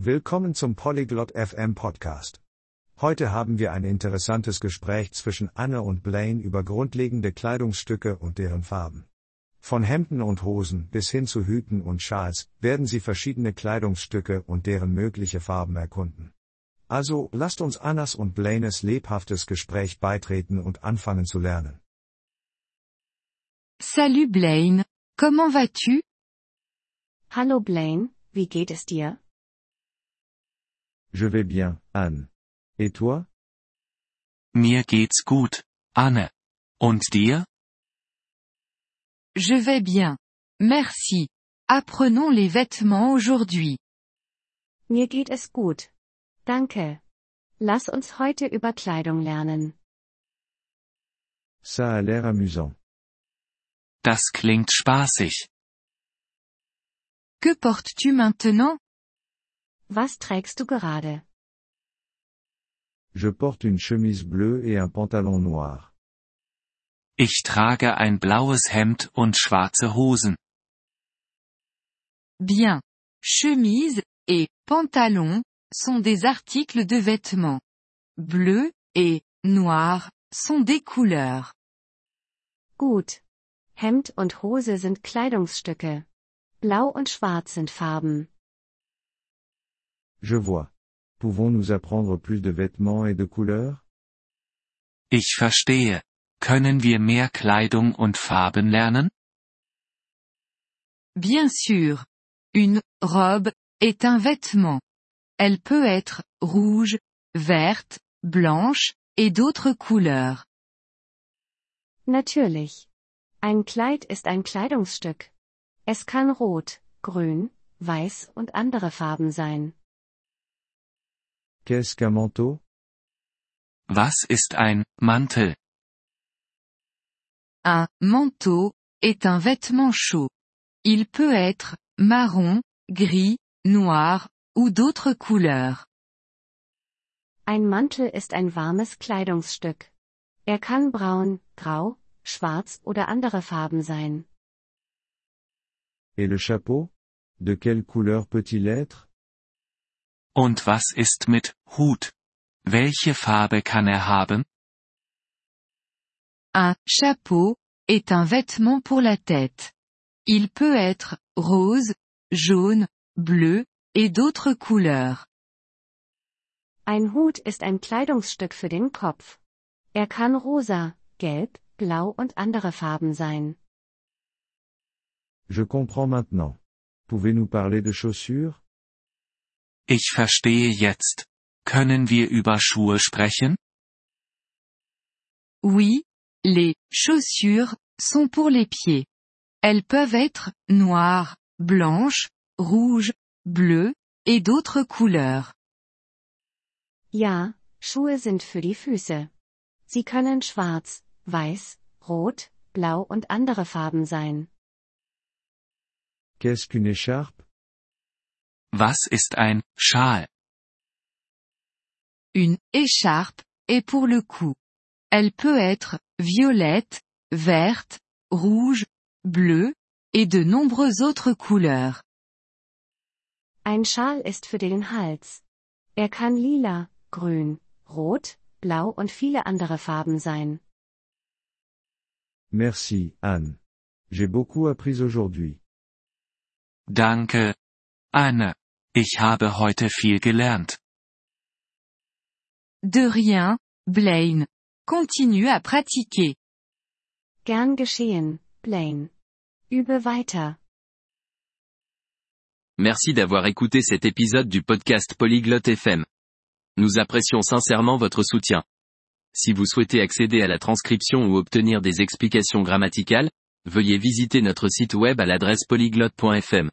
Willkommen zum Polyglot FM Podcast. Heute haben wir ein interessantes Gespräch zwischen Anne und Blaine über grundlegende Kleidungsstücke und deren Farben. Von Hemden und Hosen bis hin zu Hüten und Schals werden sie verschiedene Kleidungsstücke und deren mögliche Farben erkunden. Also lasst uns Annas und Blaines lebhaftes Gespräch beitreten und anfangen zu lernen. Salut Blaine, comment vas-tu Hallo Blaine, wie geht es dir? Je vais bien, Anne. Et toi? Mir geht's gut, Anne. Und dir? Je vais bien. Merci. Apprenons les vêtements aujourd'hui. Mir geht es gut. Danke. Lass uns heute über Kleidung lernen. Ça a l'air amusant. Das klingt spaßig. Que portes-tu maintenant? Was trägst du gerade? Je porte une chemise bleue et un pantalon noir. Ich trage ein blaues Hemd und schwarze Hosen. Bien. Chemise et pantalon sont des articles de vêtements. Bleu et noir sont des couleurs. Gut. Hemd und Hose sind Kleidungsstücke. Blau und Schwarz sind Farben. Je vois. Pouvons-nous apprendre plus de vêtements et de couleurs? Ich verstehe. Können wir mehr Kleidung und Farben lernen? Bien sûr. Une robe est un vêtement. Elle peut être rouge, verte, blanche, et d'autres couleurs. Natürlich. Ein Kleid ist ein Kleidungsstück. Es kann rot, grün, weiß und andere Farben sein. Qu'est-ce qu'un manteau? Was ist ein Mantel? Un manteau est un vêtement chaud. Il peut être marron, gris, noir ou d'autres couleurs. Ein Mantel ist ein warmes Kleidungsstück. Er kann braun, grau, schwarz oder andere Farben sein. Et le chapeau? De quelle couleur peut-il être? Und was ist mit Hut? Welche Farbe kann er haben? Un chapeau est un vêtement pour la tête. Il peut être rose, jaune, bleu et d'autres couleurs. Ein Hut ist ein Kleidungsstück für den Kopf. Er kann rosa, gelb, blau und andere Farben sein. Je comprends maintenant. Pouvez-nous parler de chaussures? Ich verstehe jetzt. Können wir über Schuhe sprechen? Oui, les chaussures sont pour les pieds. Elles peuvent être noires, blanches, rouges, bleues et d'autres couleurs. Ja, Schuhe sind für die Füße. Sie können schwarz, weiß, rot, blau und andere Farben sein. Qu'est-ce qu'une écharpe? Was ist ein Schal? Une écharpe est pour le cou. Elle peut être violette, verte, rouge, bleue, et de nombreuses autres couleurs. Ein Schal ist für den Hals. Er kann lila, grün, rot, blau und viele andere Farben sein. Merci, Anne. J'ai beaucoup appris aujourd'hui. Danke. Anne. Ich habe heute viel gelernt. De rien, Blaine. Continue à pratiquer. Gern geschehen, Blaine. Übe weiter. Merci d'avoir écouté cet épisode du podcast Polyglotte FM. Nous apprécions sincèrement votre soutien. Si vous souhaitez accéder à la transcription ou obtenir des explications grammaticales, veuillez visiter notre site web à l'adresse polyglotte.fm.